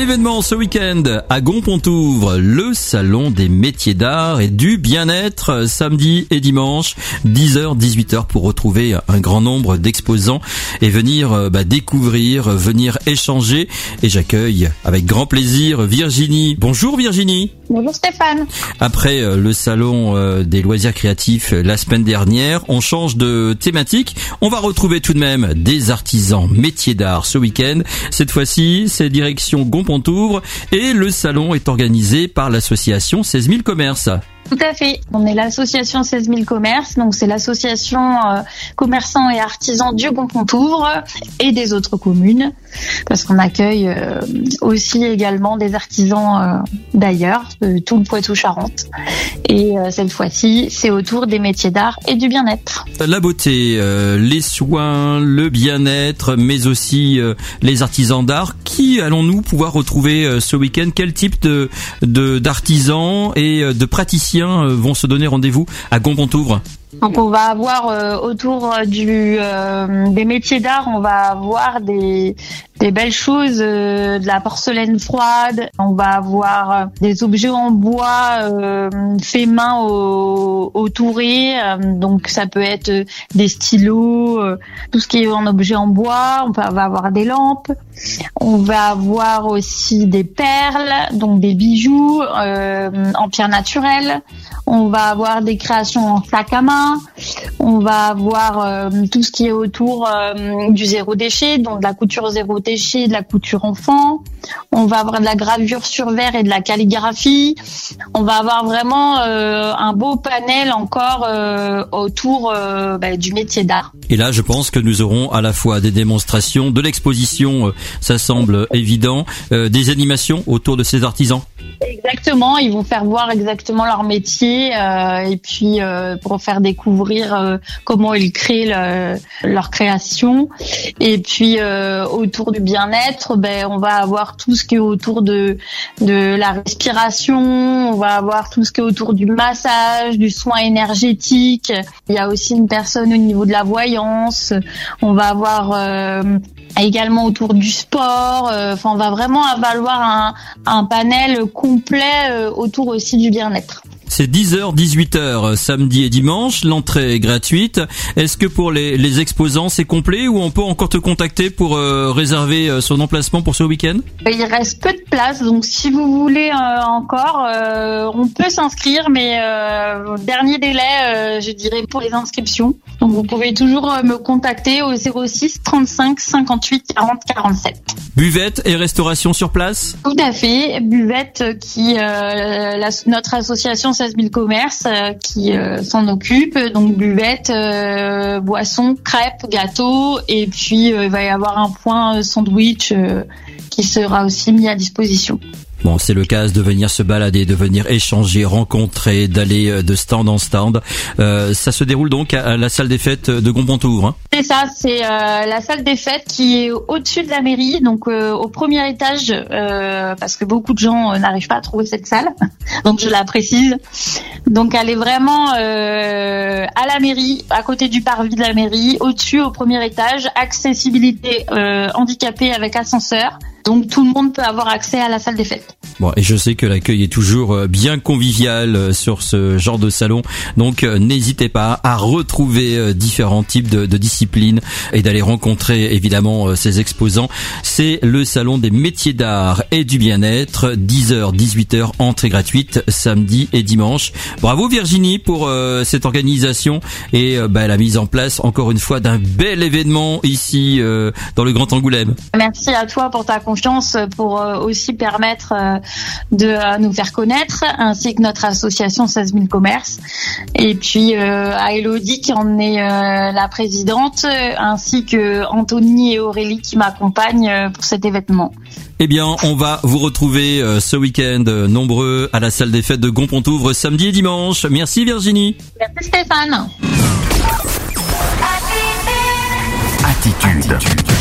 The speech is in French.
Événement ce week-end à Gonpontouvre, le salon des métiers d'art et du bien-être samedi et dimanche 10h 18h pour retrouver un grand nombre d'exposants et venir euh, bah, découvrir, venir échanger et j'accueille avec grand plaisir Virginie. Bonjour Virginie. Bonjour Stéphane. Après euh, le salon euh, des loisirs créatifs la semaine dernière, on change de thématique. On va retrouver tout de même des artisans métiers d'art ce week-end. Cette fois-ci, c'est direction Gonpontouvre et le salon est organisé par l'association 16 000 commerces. Tout à fait. On est l'association 16 000 commerces, donc c'est l'association euh, commerçants et artisans du Gonpontouvre et des autres communes, parce qu'on accueille euh, aussi également des artisans euh, d'ailleurs, de tout le Poitou-Charentes. Et cette fois-ci, c'est autour des métiers d'art et du bien-être. La beauté, les soins, le bien-être, mais aussi les artisans d'art. Qui allons-nous pouvoir retrouver ce week-end? Quel type de d'artisans et de praticiens? Euh, vont se donner rendez-vous à Gonpontouvre donc on va avoir euh, autour du euh, des métiers d'art, on va avoir des des belles choses, de la porcelaine froide. On va avoir des objets en bois fait main au, au touré. donc ça peut être des stylos, tout ce qui est en objet en bois. On va avoir des lampes. On va avoir aussi des perles, donc des bijoux en pierre naturelle. On va avoir des créations en sac à main. On va avoir euh, tout ce qui est autour euh, du zéro déchet, donc de la couture zéro déchet, de la couture enfant. On va avoir de la gravure sur verre et de la calligraphie. On va avoir vraiment euh, un beau panel encore autour bah, du métier d'art. Et là, je pense que nous aurons à la fois des démonstrations, de l'exposition, ça semble évident, des animations autour de ces artisans. Exactement, ils vont faire voir exactement leur métier euh, et puis euh, pour faire découvrir euh, comment ils créent leur création. Et puis autour du bien-être, ben on va avoir tout ce qui est autour de de la respiration, on va avoir tout ce qui est autour du massage, du soin énergétique. Il y a aussi une personne au niveau de la voyance. On va avoir également autour du sport. Enfin, on va vraiment avoir un, un panel complet euh, autour aussi du bien-être. C'est 10h, 18h euh, samedi et dimanche. L'entrée est gratuite. Est-ce que pour les, les exposants c'est complet ou on peut encore te contacter pour euh, réserver euh, son emplacement pour ce week-end? Il reste peu de place, donc si vous voulez encore, on peut s'inscrire, mais dernier délai, je dirais pour les inscriptions. Donc vous pouvez toujours me contacter au 06 35 58 40 47. Buvette et restauration sur place? Tout à fait, buvette qui la, notre association 16 000 commerces euh, qui euh, s'en occupent. Donc buvette, euh, boissons, crêpes, gâteaux, et puis il va y avoir un point sandwich qui sera aussi mis à disposition. Bon, c'est le cas de venir se balader, de venir échanger, rencontrer, d'aller euh, de stand en stand. Euh, ça se déroule donc à, la salle des fêtes de Gonpontour. Hein c'est ça, c'est euh, la salle des fêtes qui est au-dessus de la mairie, donc au premier étage, parce que beaucoup de gens n'arrivent pas à trouver cette salle, donc je la précise. Donc elle est vraiment à la mairie, à côté du parvis de la mairie, au-dessus, au premier étage, accessibilité handicapée avec ascenseur. Donc tout le monde peut avoir accès à la salle des fêtes. Bon, et je sais que l'accueil est toujours euh, bien convivial euh, sur ce genre de salon, donc euh, n'hésitez pas à retrouver différents types de, de disciplines et d'aller rencontrer évidemment ces exposants. C'est le salon des métiers d'art et du bien-être, 10h, 18h, entrée gratuite, samedi et dimanche. Bravo Virginie pour cette organisation et bah, la mise en place encore une fois d'un bel événement ici dans le Grand Angoulême. Merci à toi pour ta confiance pour euh, aussi permettre euh, de euh, nous faire connaître, ainsi que notre association 16 000 commerces. Et puis à Elodie qui en est la présidente, ainsi que Anthony et Aurélie qui m'accompagnent pour cet événement. Eh bien, on va vous retrouver ce week-end nombreux à la salle des fêtes de Gonpontouvre samedi et dimanche. Merci Virginie. Merci Stéphane. Attitude.